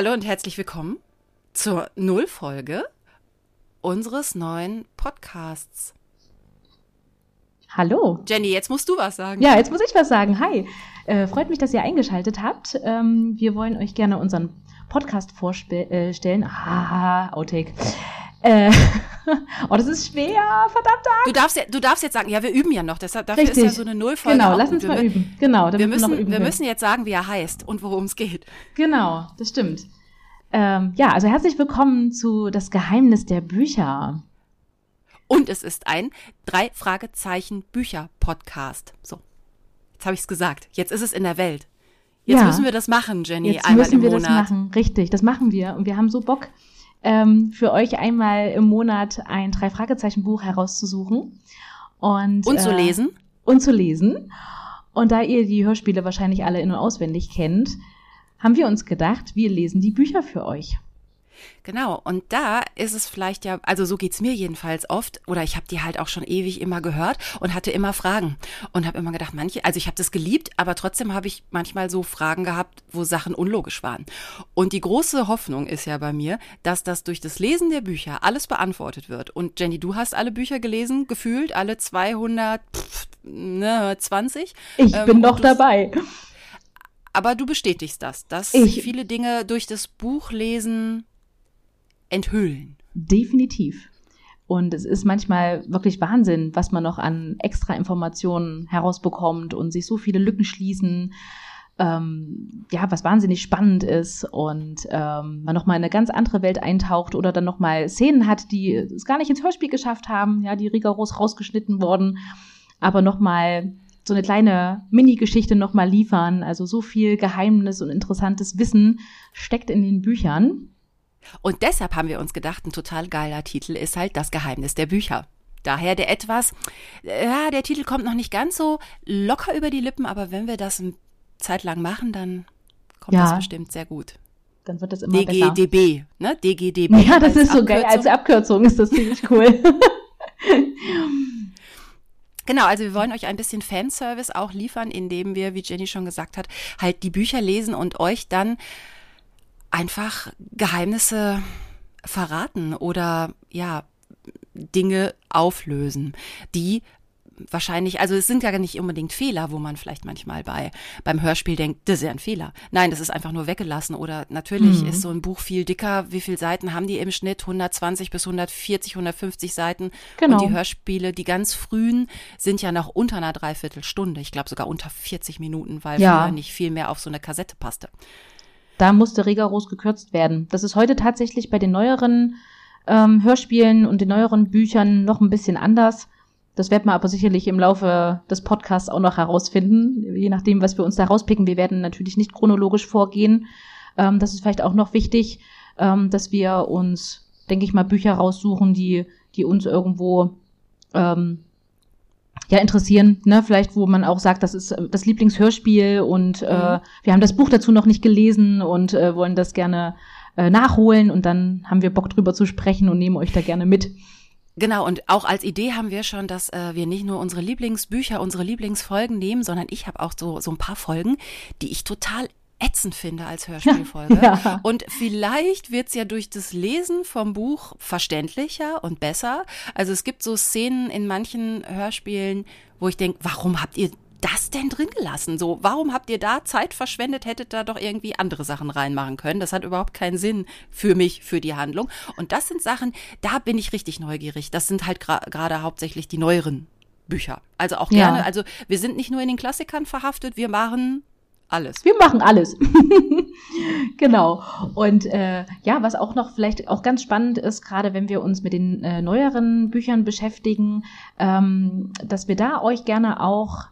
Hallo und herzlich willkommen zur Nullfolge unseres neuen Podcasts. Hallo. Jenny, jetzt musst du was sagen. Ja, jetzt muss ich was sagen. Hi. Äh, freut mich, dass ihr eingeschaltet habt. Ähm, wir wollen euch gerne unseren Podcast vorstellen. Äh, ah, Outtake. Äh, oh, das ist schwer, verdammt. Du darfst, ja, du darfst jetzt sagen, ja, wir üben ja noch, deshalb dafür Richtig. ist ja so eine Nullfolge. Genau, lass uns mal üben. Genau, wir müssen, wir, wir müssen jetzt sagen, wie er heißt und worum es geht. Genau, das stimmt. Ähm, ja, also herzlich willkommen zu Das Geheimnis der Bücher. Und es ist ein drei Fragezeichen Bücher Podcast. So, jetzt habe ich es gesagt. Jetzt ist es in der Welt. Jetzt ja. müssen wir das machen, Jenny. Jetzt einmal müssen wir Monat. das machen. Richtig, das machen wir. Und wir haben so Bock, ähm, für euch einmal im Monat ein drei Fragezeichen Buch herauszusuchen und und zu äh, lesen und zu lesen. Und da ihr die Hörspiele wahrscheinlich alle in und auswendig kennt, haben wir uns gedacht, wir lesen die Bücher für euch. Genau, und da ist es vielleicht ja, also so geht's mir jedenfalls oft, oder ich habe die halt auch schon ewig immer gehört und hatte immer Fragen und habe immer gedacht, manche, also ich habe das geliebt, aber trotzdem habe ich manchmal so Fragen gehabt, wo Sachen unlogisch waren. Und die große Hoffnung ist ja bei mir, dass das durch das Lesen der Bücher alles beantwortet wird. Und Jenny, du hast alle Bücher gelesen, gefühlt, alle 220? Ne, ich ähm, bin noch dabei. Aber du bestätigst das, dass ich, viele Dinge durch das Buchlesen enthüllen. Definitiv. Und es ist manchmal wirklich Wahnsinn, was man noch an extra Informationen herausbekommt und sich so viele Lücken schließen. Ähm, ja, was wahnsinnig spannend ist und ähm, man nochmal in eine ganz andere Welt eintaucht oder dann nochmal Szenen hat, die es gar nicht ins Hörspiel geschafft haben, ja, die rigoros rausgeschnitten wurden, aber nochmal so eine kleine Mini-Geschichte nochmal liefern. Also so viel Geheimnis und interessantes Wissen steckt in den Büchern. Und deshalb haben wir uns gedacht, ein total geiler Titel ist halt das Geheimnis der Bücher. Daher der etwas, ja, der Titel kommt noch nicht ganz so locker über die Lippen, aber wenn wir das eine Zeit lang machen, dann kommt ja. das bestimmt sehr gut. Dann wird das immer DGDB, besser. ne? DGDB. Ja, das ist so geil. Als Abkürzung ist das ziemlich cool. Genau, also wir wollen euch ein bisschen Fanservice auch liefern, indem wir, wie Jenny schon gesagt hat, halt die Bücher lesen und euch dann einfach Geheimnisse verraten oder ja, Dinge auflösen, die wahrscheinlich, also es sind ja nicht unbedingt Fehler, wo man vielleicht manchmal bei beim Hörspiel denkt, das ist ja ein Fehler. Nein, das ist einfach nur weggelassen oder natürlich mhm. ist so ein Buch viel dicker. Wie viele Seiten haben die im Schnitt? 120 bis 140, 150 Seiten. Genau. Und die Hörspiele, die ganz frühen, sind ja noch unter einer Dreiviertelstunde. Ich glaube sogar unter 40 Minuten, weil ja. früher nicht viel mehr auf so eine Kassette passte. Da musste rigoros gekürzt werden. Das ist heute tatsächlich bei den neueren ähm, Hörspielen und den neueren Büchern noch ein bisschen anders. Das wird man aber sicherlich im Laufe des Podcasts auch noch herausfinden, je nachdem, was wir uns da rauspicken. Wir werden natürlich nicht chronologisch vorgehen. Ähm, das ist vielleicht auch noch wichtig, ähm, dass wir uns, denke ich mal, Bücher raussuchen, die, die uns irgendwo ähm, ja interessieren, ne? Vielleicht, wo man auch sagt, das ist äh, das Lieblingshörspiel und äh, mhm. äh, wir haben das Buch dazu noch nicht gelesen und äh, wollen das gerne äh, nachholen und dann haben wir Bock drüber zu sprechen und nehmen euch da gerne mit. Genau, und auch als Idee haben wir schon, dass äh, wir nicht nur unsere Lieblingsbücher, unsere Lieblingsfolgen nehmen, sondern ich habe auch so, so ein paar Folgen, die ich total ätzend finde als Hörspielfolge. Ja. Und vielleicht wird's ja durch das Lesen vom Buch verständlicher und besser. Also es gibt so Szenen in manchen Hörspielen, wo ich denke, warum habt ihr das denn drin gelassen? So, warum habt ihr da Zeit verschwendet? Hättet da doch irgendwie andere Sachen reinmachen können. Das hat überhaupt keinen Sinn für mich, für die Handlung. Und das sind Sachen, da bin ich richtig neugierig. Das sind halt gerade gra hauptsächlich die neueren Bücher. Also auch gerne, ja. also wir sind nicht nur in den Klassikern verhaftet, wir machen alles. Wir machen alles. genau. Und äh, ja, was auch noch vielleicht auch ganz spannend ist, gerade wenn wir uns mit den äh, neueren Büchern beschäftigen, ähm, dass wir da euch gerne auch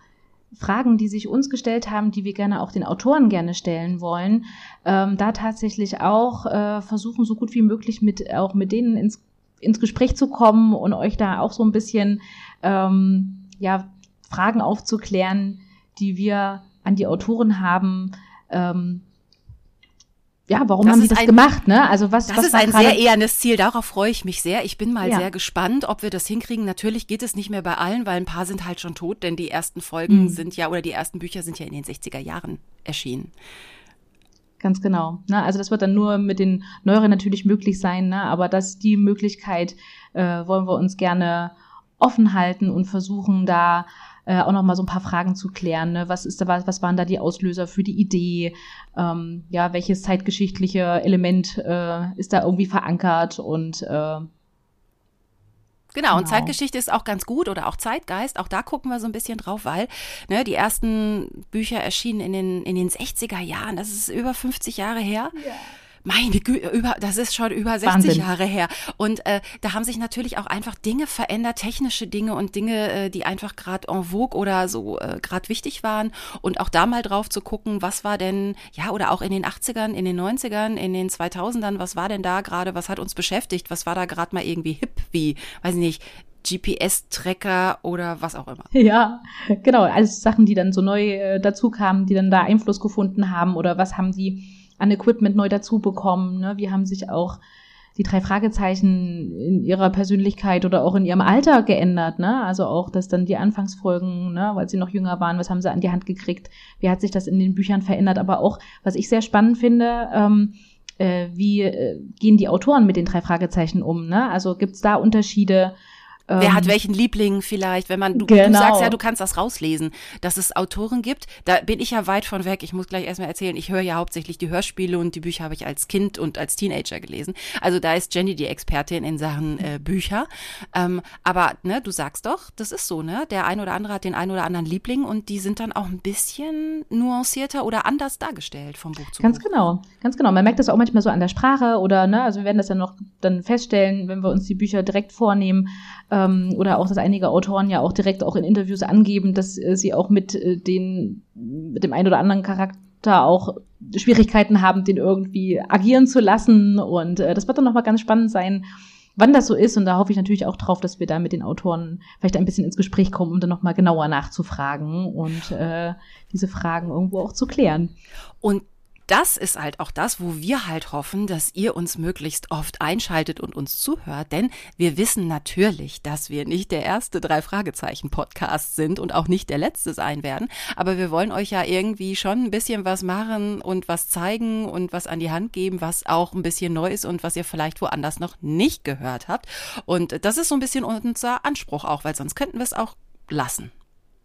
Fragen, die sich uns gestellt haben, die wir gerne auch den Autoren gerne stellen wollen, ähm, da tatsächlich auch äh, versuchen, so gut wie möglich mit auch mit denen ins, ins Gespräch zu kommen und euch da auch so ein bisschen ähm, ja Fragen aufzuklären, die wir an die Autoren haben. Ähm, ja, warum das haben die das ein, gemacht, ne? Also was, das was ist ein sehr ehernes Ziel. Darauf freue ich mich sehr. Ich bin mal ja. sehr gespannt, ob wir das hinkriegen. Natürlich geht es nicht mehr bei allen, weil ein paar sind halt schon tot, denn die ersten Folgen mhm. sind ja oder die ersten Bücher sind ja in den 60er Jahren erschienen. Ganz genau. Ne? Also das wird dann nur mit den Neueren natürlich möglich sein, ne? aber das die Möglichkeit äh, wollen wir uns gerne offen halten und versuchen da äh, auch noch mal so ein paar Fragen zu klären. Ne? Was ist da, was waren da die Auslöser für die Idee? Ähm, ja, welches zeitgeschichtliche Element äh, ist da irgendwie verankert und äh, Genau, und genau. Zeitgeschichte ist auch ganz gut oder auch Zeitgeist. Auch da gucken wir so ein bisschen drauf, weil ne, die ersten Bücher erschienen in den, in den 60er Jahren. Das ist über 50 Jahre her. Ja meine Güte, über, das ist schon über 60 Wahnsinn. Jahre her. Und äh, da haben sich natürlich auch einfach Dinge verändert, technische Dinge und Dinge, äh, die einfach gerade en vogue oder so äh, gerade wichtig waren. Und auch da mal drauf zu gucken, was war denn, ja, oder auch in den 80ern, in den 90ern, in den 2000ern, was war denn da gerade, was hat uns beschäftigt, was war da gerade mal irgendwie hip, wie, weiß ich nicht, GPS-Tracker oder was auch immer. Ja, genau, alles Sachen, die dann so neu äh, dazu kamen, die dann da Einfluss gefunden haben oder was haben die an Equipment neu dazu bekommen. Ne? Wie haben sich auch die drei Fragezeichen in ihrer Persönlichkeit oder auch in ihrem Alter geändert, ne? Also auch, dass dann die Anfangsfolgen, ne, weil sie noch jünger waren, was haben sie an die Hand gekriegt, wie hat sich das in den Büchern verändert, aber auch, was ich sehr spannend finde, ähm, äh, wie äh, gehen die Autoren mit den drei Fragezeichen um, ne? Also gibt's da Unterschiede? Wer hat ähm, welchen Liebling vielleicht, wenn man, du, genau. du sagst ja, du kannst das rauslesen, dass es Autoren gibt, da bin ich ja weit von weg. Ich muss gleich erstmal erzählen, ich höre ja hauptsächlich die Hörspiele und die Bücher habe ich als Kind und als Teenager gelesen. Also da ist Jenny die Expertin in Sachen äh, Bücher. Ähm, aber ne, du sagst doch, das ist so, ne? Der ein oder andere hat den ein oder anderen Liebling und die sind dann auch ein bisschen nuancierter oder anders dargestellt vom Buch zu Ganz Buch. genau, ganz genau. Man merkt das auch manchmal so an der Sprache oder, ne, also wir werden das dann noch dann feststellen, wenn wir uns die Bücher direkt vornehmen ähm, oder auch, dass einige Autoren ja auch direkt auch in Interviews angeben, dass äh, sie auch mit äh, den, mit dem einen oder anderen Charakter auch Schwierigkeiten haben, den irgendwie agieren zu lassen. Und äh, das wird dann nochmal ganz spannend sein, wann das so ist. Und da hoffe ich natürlich auch drauf, dass wir da mit den Autoren vielleicht ein bisschen ins Gespräch kommen, um dann nochmal genauer nachzufragen und äh, diese Fragen irgendwo auch zu klären. Und das ist halt auch das, wo wir halt hoffen, dass ihr uns möglichst oft einschaltet und uns zuhört, denn wir wissen natürlich, dass wir nicht der erste drei Fragezeichen Podcast sind und auch nicht der letzte sein werden, aber wir wollen euch ja irgendwie schon ein bisschen was machen und was zeigen und was an die Hand geben, was auch ein bisschen neu ist und was ihr vielleicht woanders noch nicht gehört habt. Und das ist so ein bisschen unser Anspruch auch, weil sonst könnten wir es auch lassen.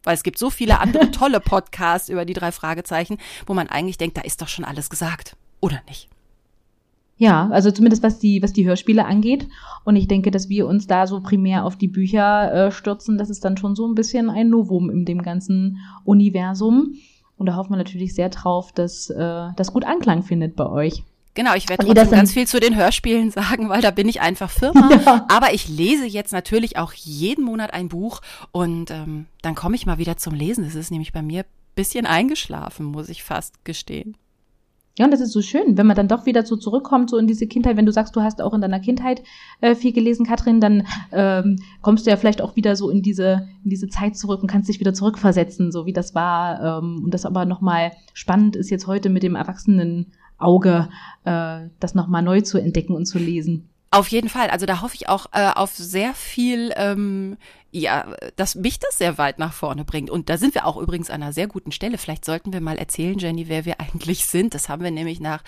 Weil es gibt so viele andere tolle Podcasts über die drei Fragezeichen, wo man eigentlich denkt, da ist doch schon alles gesagt. Oder nicht? Ja, also zumindest was die, was die Hörspiele angeht. Und ich denke, dass wir uns da so primär auf die Bücher äh, stürzen. Das ist dann schon so ein bisschen ein Novum in dem ganzen Universum. Und da hoffen wir natürlich sehr drauf, dass äh, das gut Anklang findet bei euch. Genau, ich werde trotzdem ganz viel zu den Hörspielen sagen, weil da bin ich einfach Firma. Ja. Aber ich lese jetzt natürlich auch jeden Monat ein Buch und ähm, dann komme ich mal wieder zum Lesen. Es ist nämlich bei mir bisschen eingeschlafen, muss ich fast gestehen. Ja, und das ist so schön, wenn man dann doch wieder so zurückkommt, so in diese Kindheit, wenn du sagst, du hast auch in deiner Kindheit äh, viel gelesen, Katrin, dann ähm, kommst du ja vielleicht auch wieder so in diese, in diese Zeit zurück und kannst dich wieder zurückversetzen, so wie das war. Ähm, und das aber nochmal spannend ist jetzt heute mit dem Erwachsenen Auge, äh, das nochmal neu zu entdecken und zu lesen. Auf jeden Fall. Also da hoffe ich auch äh, auf sehr viel, ähm, ja, dass mich das sehr weit nach vorne bringt. Und da sind wir auch übrigens an einer sehr guten Stelle. Vielleicht sollten wir mal erzählen, Jenny, wer wir eigentlich sind. Das haben wir nämlich nach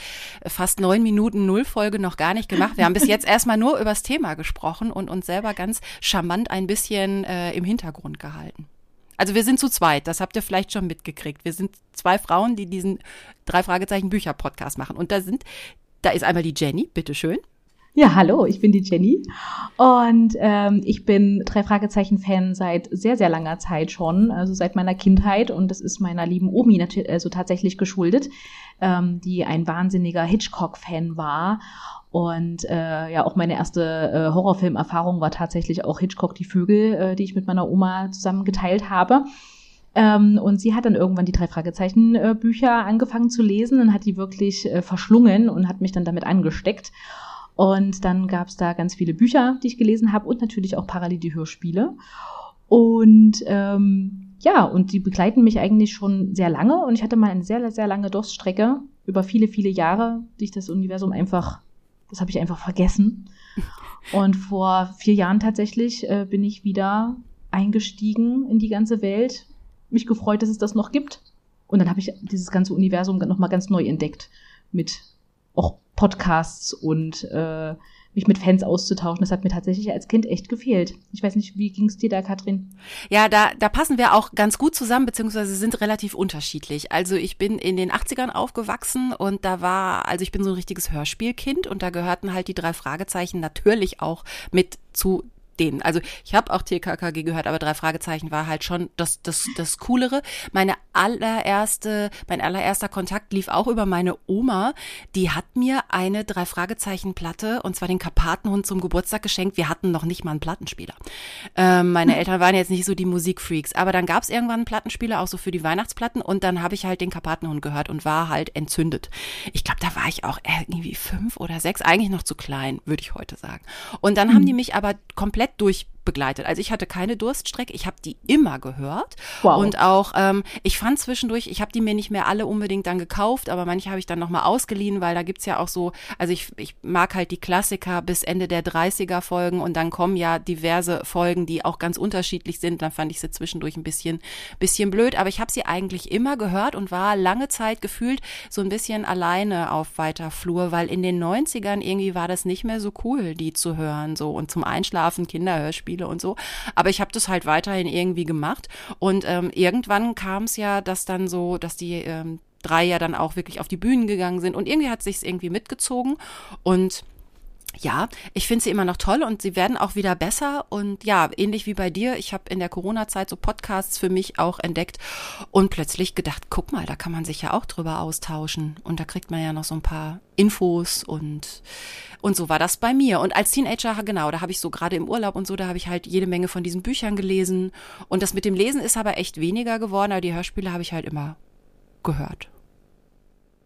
fast neun Minuten Nullfolge noch gar nicht gemacht. Wir haben bis jetzt erstmal nur übers Thema gesprochen und uns selber ganz charmant ein bisschen äh, im Hintergrund gehalten. Also wir sind zu zweit, das habt ihr vielleicht schon mitgekriegt. Wir sind zwei Frauen, die diesen drei Fragezeichen Bücher Podcast machen. Und da sind, da ist einmal die Jenny, bitteschön. Ja, hallo, ich bin die Jenny und ähm, ich bin drei Fragezeichen Fan seit sehr sehr langer Zeit schon, also seit meiner Kindheit und das ist meiner lieben Omi also tatsächlich geschuldet, ähm, die ein wahnsinniger Hitchcock Fan war und äh, ja, auch meine erste äh, Horrorfilmerfahrung war tatsächlich auch Hitchcock die Vögel, äh, die ich mit meiner Oma zusammen geteilt habe. Ähm, und sie hat dann irgendwann die drei Fragezeichen äh, Bücher angefangen zu lesen und hat die wirklich äh, verschlungen und hat mich dann damit angesteckt. Und dann gab es da ganz viele Bücher, die ich gelesen habe und natürlich auch parallel die Hörspiele. Und ähm, ja, und die begleiten mich eigentlich schon sehr lange. Und ich hatte mal eine sehr, sehr lange Durststrecke über viele, viele Jahre, die ich das Universum einfach das habe ich einfach vergessen. Und vor vier Jahren tatsächlich äh, bin ich wieder eingestiegen in die ganze Welt, mich gefreut, dass es das noch gibt. Und dann habe ich dieses ganze Universum nochmal ganz neu entdeckt mit auch Podcasts und äh, mich mit Fans auszutauschen. Das hat mir tatsächlich als Kind echt gefehlt. Ich weiß nicht, wie ging es dir da, Katrin? Ja, da, da passen wir auch ganz gut zusammen, beziehungsweise sind relativ unterschiedlich. Also ich bin in den 80ern aufgewachsen und da war, also ich bin so ein richtiges Hörspielkind und da gehörten halt die drei Fragezeichen natürlich auch mit zu denen. Also ich habe auch TKKG gehört, aber drei Fragezeichen war halt schon das, das, das Coolere. Meine allererste, mein allererster Kontakt lief auch über meine Oma. Die hat mir eine drei Fragezeichen Platte und zwar den Karpatenhund zum Geburtstag geschenkt. Wir hatten noch nicht mal einen Plattenspieler. Ähm, meine hm. Eltern waren jetzt nicht so die Musikfreaks, aber dann gab es irgendwann einen Plattenspieler auch so für die Weihnachtsplatten und dann habe ich halt den Karpatenhund gehört und war halt entzündet. Ich glaube, da war ich auch irgendwie fünf oder sechs, eigentlich noch zu klein, würde ich heute sagen. Und dann mhm. haben hm. die mich aber komplett komplett durch begleitet. Also ich hatte keine Durststrecke, ich habe die immer gehört. Wow. Und auch, ähm, ich fand zwischendurch, ich habe die mir nicht mehr alle unbedingt dann gekauft, aber manche habe ich dann nochmal ausgeliehen, weil da gibt's ja auch so, also ich, ich mag halt die Klassiker bis Ende der 30er Folgen und dann kommen ja diverse Folgen, die auch ganz unterschiedlich sind. Dann fand ich sie zwischendurch ein bisschen, bisschen blöd, aber ich habe sie eigentlich immer gehört und war lange Zeit gefühlt so ein bisschen alleine auf weiter Flur, weil in den 90ern irgendwie war das nicht mehr so cool, die zu hören, so und zum Einschlafen Kinderhörspiel Spiele und so. Aber ich habe das halt weiterhin irgendwie gemacht. Und ähm, irgendwann kam es ja, dass dann so, dass die ähm, drei ja dann auch wirklich auf die Bühnen gegangen sind. Und irgendwie hat sich's irgendwie mitgezogen. Und ja, ich finde sie immer noch toll und sie werden auch wieder besser. Und ja, ähnlich wie bei dir, ich habe in der Corona-Zeit so Podcasts für mich auch entdeckt und plötzlich gedacht, guck mal, da kann man sich ja auch drüber austauschen. Und da kriegt man ja noch so ein paar Infos und, und so war das bei mir. Und als Teenager, genau, da habe ich so gerade im Urlaub und so, da habe ich halt jede Menge von diesen Büchern gelesen. Und das mit dem Lesen ist aber echt weniger geworden, aber die Hörspiele habe ich halt immer gehört.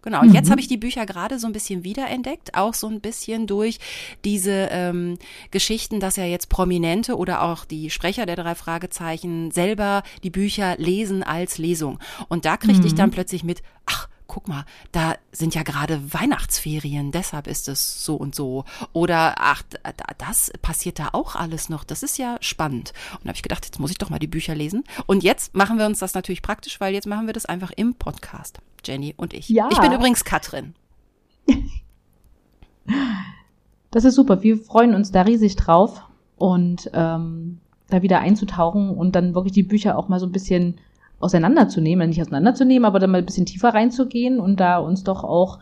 Genau, und mhm. jetzt habe ich die Bücher gerade so ein bisschen wiederentdeckt, auch so ein bisschen durch diese ähm, Geschichten, dass ja jetzt Prominente oder auch die Sprecher der drei Fragezeichen selber die Bücher lesen als Lesung. Und da kriegte mhm. ich dann plötzlich mit, ach, guck mal, da sind ja gerade Weihnachtsferien, deshalb ist es so und so. Oder ach, das passiert da auch alles noch. Das ist ja spannend. Und da habe ich gedacht, jetzt muss ich doch mal die Bücher lesen. Und jetzt machen wir uns das natürlich praktisch, weil jetzt machen wir das einfach im Podcast. Jenny und ich. Ja. Ich bin übrigens Katrin. Das ist super. Wir freuen uns da riesig drauf und ähm, da wieder einzutauchen und dann wirklich die Bücher auch mal so ein bisschen auseinanderzunehmen, nicht auseinanderzunehmen, aber dann mal ein bisschen tiefer reinzugehen und da uns doch auch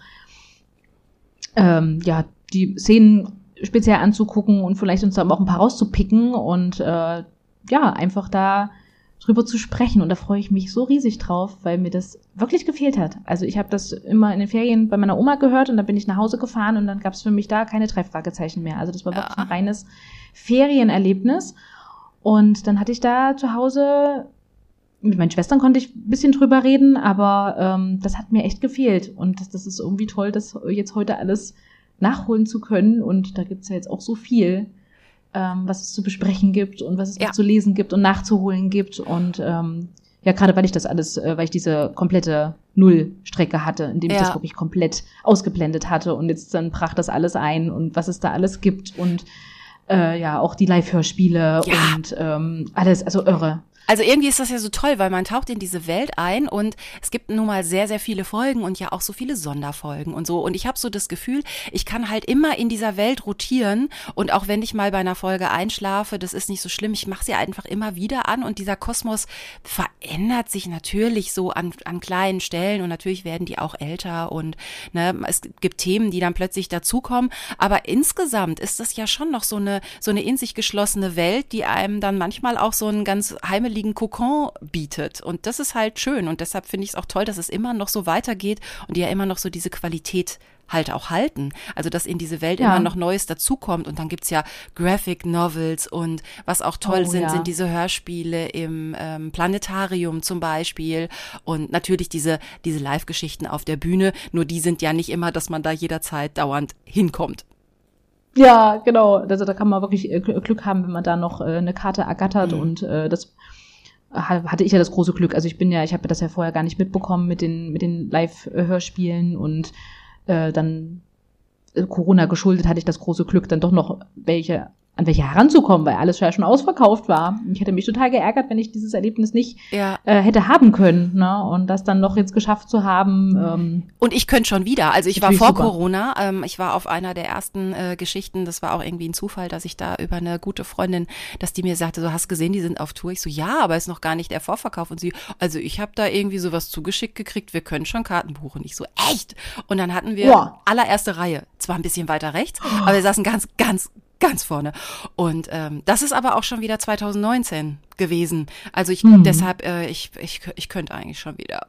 ähm, ja die Szenen speziell anzugucken und vielleicht uns da auch ein paar rauszupicken und äh, ja einfach da drüber zu sprechen. Und da freue ich mich so riesig drauf, weil mir das wirklich gefehlt hat. Also ich habe das immer in den Ferien bei meiner Oma gehört und dann bin ich nach Hause gefahren und dann gab es für mich da keine drei Fragezeichen mehr. Also das war ja. wirklich ein reines Ferienerlebnis. Und dann hatte ich da zu Hause, mit meinen Schwestern konnte ich ein bisschen drüber reden, aber ähm, das hat mir echt gefehlt. Und das, das ist irgendwie toll, das jetzt heute alles nachholen zu können. Und da gibt's ja jetzt auch so viel ähm, was es zu besprechen gibt und was es ja. zu lesen gibt und nachzuholen gibt. Und ähm, ja, gerade weil ich das alles, äh, weil ich diese komplette Nullstrecke hatte, indem ja. ich das wirklich komplett ausgeblendet hatte und jetzt dann brach das alles ein und was es da alles gibt und äh, ja, auch die Live-Hörspiele ja. und ähm, alles, also irre. Also irgendwie ist das ja so toll, weil man taucht in diese Welt ein und es gibt nun mal sehr, sehr viele Folgen und ja auch so viele Sonderfolgen und so. Und ich habe so das Gefühl, ich kann halt immer in dieser Welt rotieren und auch wenn ich mal bei einer Folge einschlafe, das ist nicht so schlimm. Ich mache sie einfach immer wieder an und dieser Kosmos verändert sich natürlich so an, an kleinen Stellen und natürlich werden die auch älter und ne, es gibt Themen, die dann plötzlich dazukommen. Aber insgesamt ist das ja schon noch so eine, so eine in sich geschlossene Welt, die einem dann manchmal auch so ein ganz heimeliges kuscheligen Kokon bietet. Und das ist halt schön. Und deshalb finde ich es auch toll, dass es immer noch so weitergeht und die ja immer noch so diese Qualität halt auch halten. Also dass in diese Welt ja. immer noch Neues dazukommt und dann gibt's ja Graphic Novels und was auch toll oh, sind, ja. sind diese Hörspiele im ähm, Planetarium zum Beispiel und natürlich diese, diese Live-Geschichten auf der Bühne, nur die sind ja nicht immer, dass man da jederzeit dauernd hinkommt. Ja, genau. Also da kann man wirklich äh, Glück haben, wenn man da noch äh, eine Karte ergattert mhm. und äh, das hatte ich ja das große Glück. Also ich bin ja, ich habe das ja vorher gar nicht mitbekommen mit den mit den Live-Hörspielen und äh, dann äh, Corona geschuldet hatte ich das große Glück, dann doch noch welche an welche heranzukommen, weil alles ja schon ausverkauft war. Ich hätte mich total geärgert, wenn ich dieses Erlebnis nicht ja. äh, hätte haben können. Ne? Und das dann noch jetzt geschafft zu haben. Ähm, und ich könnte schon wieder. Also ich war vor super. Corona, ähm, ich war auf einer der ersten äh, Geschichten, das war auch irgendwie ein Zufall, dass ich da über eine gute Freundin, dass die mir sagte, so hast gesehen, die sind auf Tour. Ich so, ja, aber ist noch gar nicht der Vorverkauf. Und sie, also ich habe da irgendwie sowas zugeschickt gekriegt, wir können schon Karten buchen. Ich so, echt? Und dann hatten wir ja. allererste Reihe, zwar ein bisschen weiter rechts, aber wir saßen ganz, ganz, ganz vorne. Und ähm, das ist aber auch schon wieder 2019 gewesen. Also ich mhm. deshalb, äh, ich, ich, ich könnte eigentlich schon wieder.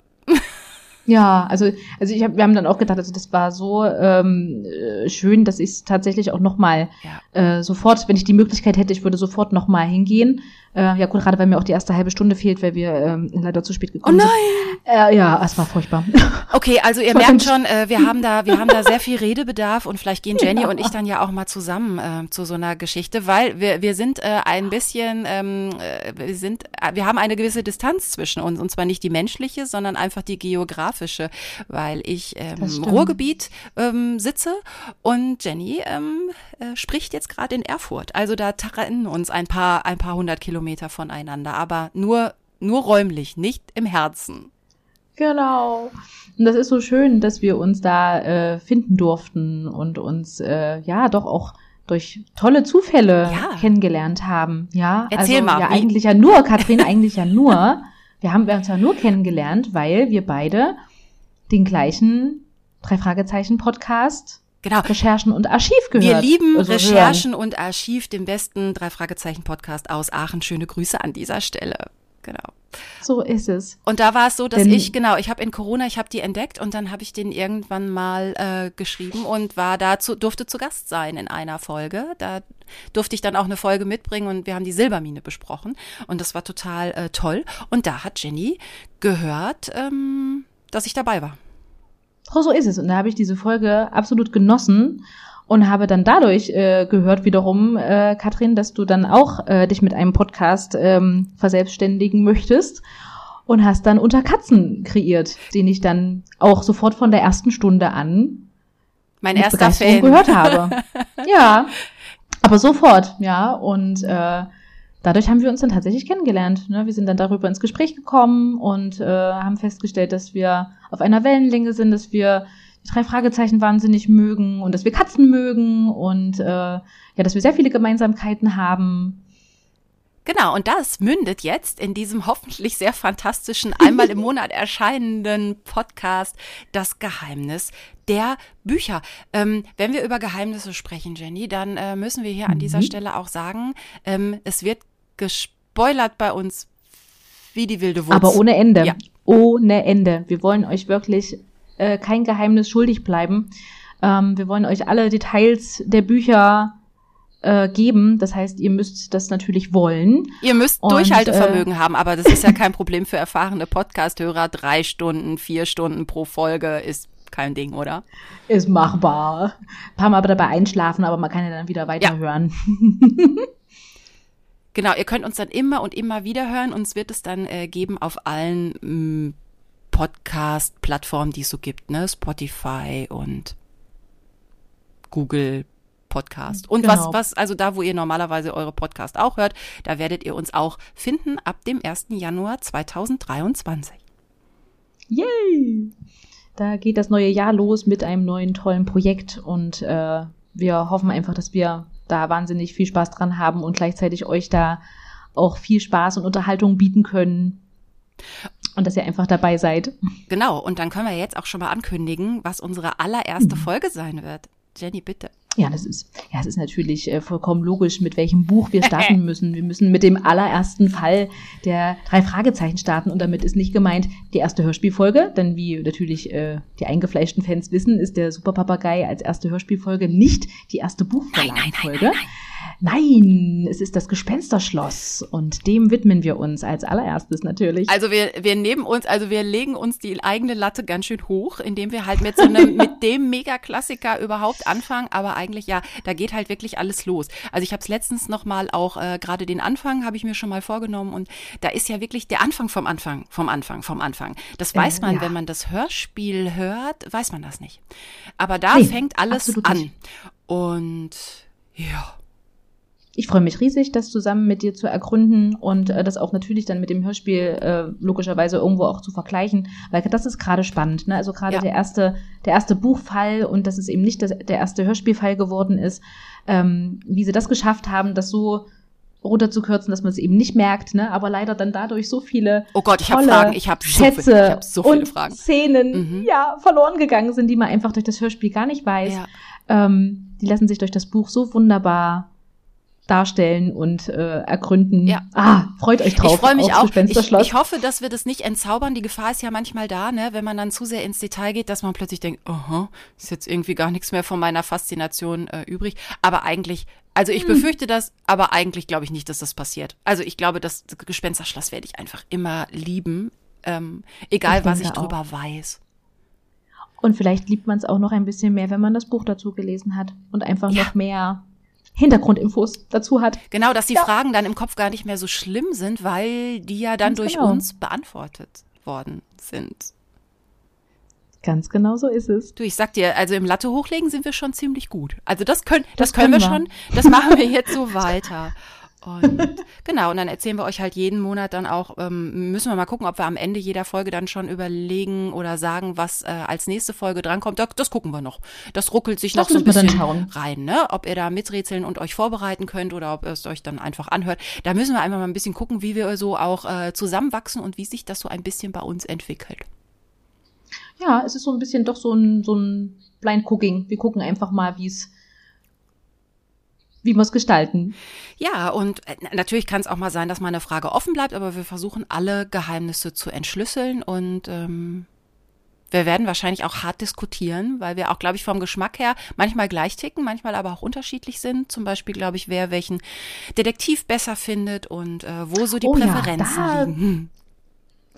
Ja, also, also ich hab, wir haben dann auch gedacht, also das war so ähm, äh, schön, dass ich es tatsächlich auch nochmal ja. äh, sofort, wenn ich die Möglichkeit hätte, ich würde sofort nochmal hingehen. Äh, ja, gut, gerade weil mir auch die erste halbe Stunde fehlt, weil wir ähm, leider zu spät gekommen sind. Oh nein! Sind. Äh, ja, es war furchtbar. Okay, also ihr merkt schon, äh, wir haben da, wir haben da sehr viel Redebedarf und vielleicht gehen Jenny ja. und ich dann ja auch mal zusammen äh, zu so einer Geschichte, weil wir, wir sind äh, ein bisschen, ähm, äh, wir sind, äh, wir haben eine gewisse Distanz zwischen uns und zwar nicht die menschliche, sondern einfach die geografische, weil ich ähm, im Ruhrgebiet ähm, sitze und Jenny ähm, äh, spricht jetzt gerade in Erfurt. Also da trennen uns ein paar, ein paar hundert Kilometer Kilometer voneinander, aber nur, nur räumlich, nicht im Herzen. Genau. Und das ist so schön, dass wir uns da äh, finden durften und uns äh, ja doch auch durch tolle Zufälle ja. kennengelernt haben. Ja, Erzähl also, mal. Ja, eigentlich ja nur, Kathrin, eigentlich ja nur. Wir haben uns ja nur kennengelernt, weil wir beide den gleichen drei Fragezeichen Podcast Genau. Recherchen und Archiv gehört. Wir lieben also Recherchen hören. und Archiv, den besten drei Fragezeichen Podcast aus Aachen. Schöne Grüße an dieser Stelle. Genau. So ist es. Und da war es so, dass Denn ich, genau, ich habe in Corona, ich habe die entdeckt und dann habe ich den irgendwann mal äh, geschrieben und war dazu, durfte zu Gast sein in einer Folge. Da durfte ich dann auch eine Folge mitbringen und wir haben die Silbermine besprochen und das war total äh, toll. Und da hat Jenny gehört, ähm, dass ich dabei war. Oh, so ist es. Und da habe ich diese Folge absolut genossen und habe dann dadurch äh, gehört wiederum, äh, Katrin, dass du dann auch äh, dich mit einem Podcast ähm, verselbstständigen möchtest und hast dann Unter Katzen kreiert, den ich dann auch sofort von der ersten Stunde an mein erster Fan gehört habe. ja, aber sofort, ja und äh, dadurch haben wir uns dann tatsächlich kennengelernt. Ne? Wir sind dann darüber ins Gespräch gekommen und äh, haben festgestellt, dass wir auf einer Wellenlänge sind, dass wir die drei Fragezeichen wahnsinnig mögen und dass wir Katzen mögen und äh, ja, dass wir sehr viele Gemeinsamkeiten haben. Genau, und das mündet jetzt in diesem hoffentlich sehr fantastischen, einmal im Monat erscheinenden Podcast Das Geheimnis der Bücher. Ähm, wenn wir über Geheimnisse sprechen, Jenny, dann äh, müssen wir hier an dieser mhm. Stelle auch sagen, ähm, es wird gespoilert bei uns wie die wilde Wurst. Aber ohne Ende. Ja. Ohne Ende. Wir wollen euch wirklich äh, kein Geheimnis schuldig bleiben. Ähm, wir wollen euch alle Details der Bücher äh, geben. Das heißt, ihr müsst das natürlich wollen. Ihr müsst und, Durchhaltevermögen äh, haben, aber das ist ja kein Problem für erfahrene Podcast-Hörer. Drei Stunden, vier Stunden pro Folge ist kein Ding, oder? Ist machbar. Ein paar Mal dabei einschlafen, aber man kann ja dann wieder weiterhören. Ja. Genau, ihr könnt uns dann immer und immer wieder hören. Uns wird es dann äh, geben auf allen mm, Podcast-Plattformen, die es so gibt, ne? Spotify und Google Podcast. Und genau. was, was, also da, wo ihr normalerweise eure Podcast auch hört, da werdet ihr uns auch finden ab dem 1. Januar 2023. Yay! Da geht das neue Jahr los mit einem neuen tollen Projekt und äh, wir hoffen einfach, dass wir da wahnsinnig viel Spaß dran haben und gleichzeitig euch da auch viel Spaß und Unterhaltung bieten können. Und dass ihr einfach dabei seid. Genau, und dann können wir jetzt auch schon mal ankündigen, was unsere allererste mhm. Folge sein wird. Jenny, bitte. Ja, das ist, ja, es ist natürlich äh, vollkommen logisch, mit welchem Buch wir starten müssen. Wir müssen mit dem allerersten Fall der drei Fragezeichen starten und damit ist nicht gemeint die erste Hörspielfolge, denn wie natürlich äh, die eingefleischten Fans wissen, ist der Superpapagei als erste Hörspielfolge nicht die erste Buchverlagenfolge. Nein, nein, nein, Nein, es ist das Gespensterschloss und dem widmen wir uns als allererstes natürlich. Also wir, wir nehmen uns, also wir legen uns die eigene Latte ganz schön hoch, indem wir halt mit so einem, mit dem Mega-Klassiker überhaupt anfangen, aber eigentlich ja, da geht halt wirklich alles los. Also ich habe es letztens noch mal auch, äh, gerade den Anfang habe ich mir schon mal vorgenommen und da ist ja wirklich der Anfang vom Anfang, vom Anfang, vom Anfang. Das weiß man, äh, ja. wenn man das Hörspiel hört, weiß man das nicht. Aber da nee, fängt alles an. Nicht. Und ja. Ich freue mich riesig, das zusammen mit dir zu ergründen und äh, das auch natürlich dann mit dem Hörspiel äh, logischerweise irgendwo auch zu vergleichen, weil das ist gerade spannend. Ne? Also gerade ja. der erste, der erste Buchfall und dass es eben nicht das, der erste Hörspielfall geworden ist, ähm, wie sie das geschafft haben, das so runterzukürzen, dass man es eben nicht merkt, ne? aber leider dann dadurch so viele oh Gott, ich habe Fragen, ich habe so, Schätze viel, ich hab so viele Fragen. Szenen mhm. ja verloren gegangen sind, die man einfach durch das Hörspiel gar nicht weiß. Ja. Ähm, die lassen sich durch das Buch so wunderbar darstellen und äh, ergründen. Ja. Ah, freut euch drauf. Ich freue mich auch. Ich, ich, hoffe, dass wir das nicht entzaubern. Die Gefahr ist ja manchmal da, ne, wenn man dann zu sehr ins Detail geht, dass man plötzlich denkt, aha, ist jetzt irgendwie gar nichts mehr von meiner Faszination äh, übrig. Aber eigentlich, also ich hm. befürchte das, aber eigentlich glaube ich nicht, dass das passiert. Also ich glaube, das Gespensterschloss werde ich einfach immer lieben, ähm, egal ich was ich drüber auch. weiß. Und vielleicht liebt man es auch noch ein bisschen mehr, wenn man das Buch dazu gelesen hat und einfach ja. noch mehr Hintergrundinfos dazu hat. Genau, dass die ja. Fragen dann im Kopf gar nicht mehr so schlimm sind, weil die ja dann Ganz durch genau. uns beantwortet worden sind. Ganz genau so ist es. Du, ich sag dir, also im Latte hochlegen sind wir schon ziemlich gut. Also das können, das, das können, wir, wir schon, das machen wir jetzt so weiter. Und genau, und dann erzählen wir euch halt jeden Monat dann auch, ähm, müssen wir mal gucken, ob wir am Ende jeder Folge dann schon überlegen oder sagen, was äh, als nächste Folge drankommt. Das, das gucken wir noch. Das ruckelt sich das noch so ein bisschen rein, ne? Ob ihr da miträtseln und euch vorbereiten könnt oder ob ihr es euch dann einfach anhört. Da müssen wir einfach mal ein bisschen gucken, wie wir so auch äh, zusammenwachsen und wie sich das so ein bisschen bei uns entwickelt. Ja, es ist so ein bisschen doch so ein, so ein Blind Cooking. Wir gucken einfach mal, wie es wie wir es gestalten. Ja, und äh, natürlich kann es auch mal sein, dass mal eine Frage offen bleibt, aber wir versuchen alle Geheimnisse zu entschlüsseln und ähm, wir werden wahrscheinlich auch hart diskutieren, weil wir auch, glaube ich, vom Geschmack her manchmal gleich ticken, manchmal aber auch unterschiedlich sind. Zum Beispiel, glaube ich, wer welchen Detektiv besser findet und äh, wo so die oh Präferenzen ja, da, liegen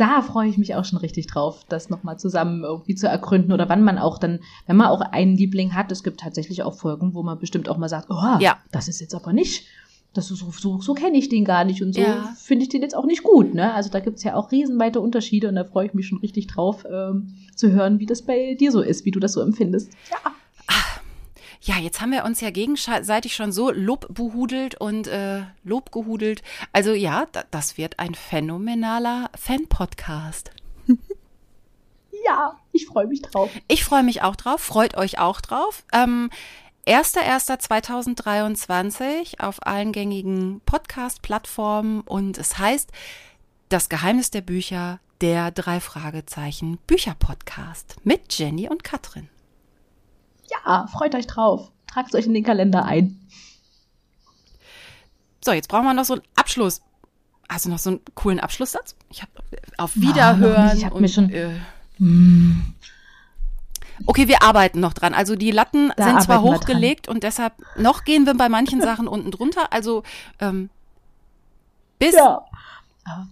da freue ich mich auch schon richtig drauf, das nochmal zusammen irgendwie zu ergründen oder wann man auch dann, wenn man auch einen Liebling hat, es gibt tatsächlich auch Folgen, wo man bestimmt auch mal sagt, oh, ja. das ist jetzt aber nicht, das ist so, so, so kenne ich den gar nicht und so ja. finde ich den jetzt auch nicht gut. Ne? Also da gibt es ja auch riesenweite Unterschiede und da freue ich mich schon richtig drauf ähm, zu hören, wie das bei dir so ist, wie du das so empfindest. Ja. Ja, jetzt haben wir uns ja gegenseitig schon so lobbuhudelt und äh, lobgehudelt. Also ja, das wird ein phänomenaler Fan-Podcast. ja, ich freue mich drauf. Ich freue mich auch drauf. Freut euch auch drauf. Ähm, 1.1.2023 auf allen gängigen Podcast-Plattformen und es heißt Das Geheimnis der Bücher, der drei Fragezeichen Bücher-Podcast mit Jenny und Katrin. Ja, freut euch drauf. Tragt euch in den Kalender ein. So, jetzt brauchen wir noch so einen Abschluss. Hast du noch so einen coolen Abschlusssatz? Ich habe auf Wiederhören. Ja, ich habe mir schon. Äh. Okay, wir arbeiten noch dran. Also die Latten da sind zwar hochgelegt und deshalb noch gehen wir bei manchen Sachen unten drunter. Also ähm, bis ja.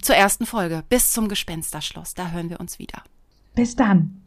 zur ersten Folge, bis zum Gespensterschloss. Da hören wir uns wieder. Bis dann.